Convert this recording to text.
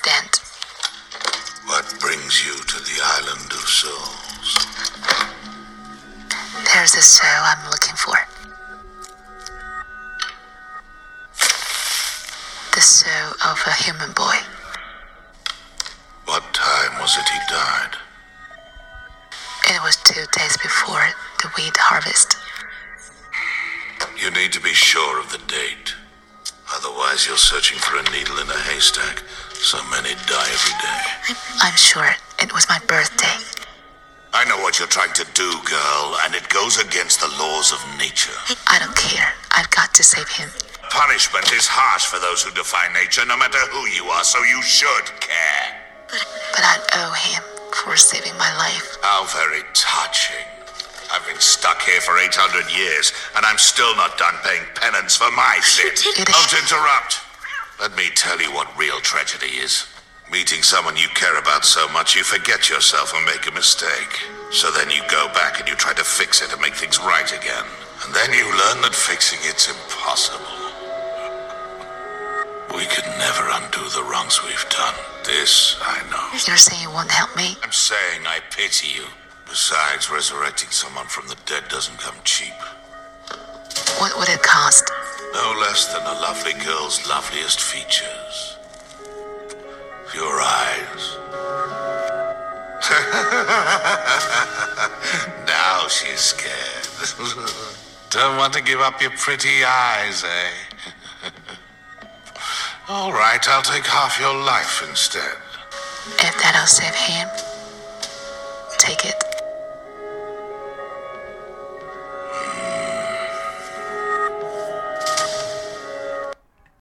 stand. What brings you to the island of souls? There's a soul I'm looking for. The soul of a human boy. What time was it he died? It was two days before the wheat harvest. You need to be sure of the date. Otherwise, you're searching for a needle in a haystack. So many die every day. I'm sure it was my birthday. I know what you're trying to do, girl, and it goes against the laws of nature. I don't care. I've got to save him. Punishment is harsh for those who defy nature, no matter who you are, so you should care. But I owe him for saving my life. How very touching. Been stuck here for 800 years, and I'm still not done paying penance for my sin. Don't interrupt. Let me tell you what real tragedy is. Meeting someone you care about so much you forget yourself and make a mistake. So then you go back and you try to fix it and make things right again. And then you learn that fixing it's impossible. We could never undo the wrongs we've done. This I know. You're saying you won't help me? I'm saying I pity you. Besides, resurrecting someone from the dead doesn't come cheap. What would it cost? No less than a lovely girl's loveliest features. Your eyes. now she's scared. Don't want to give up your pretty eyes, eh? All right, I'll take half your life instead. If that'll save him, take it.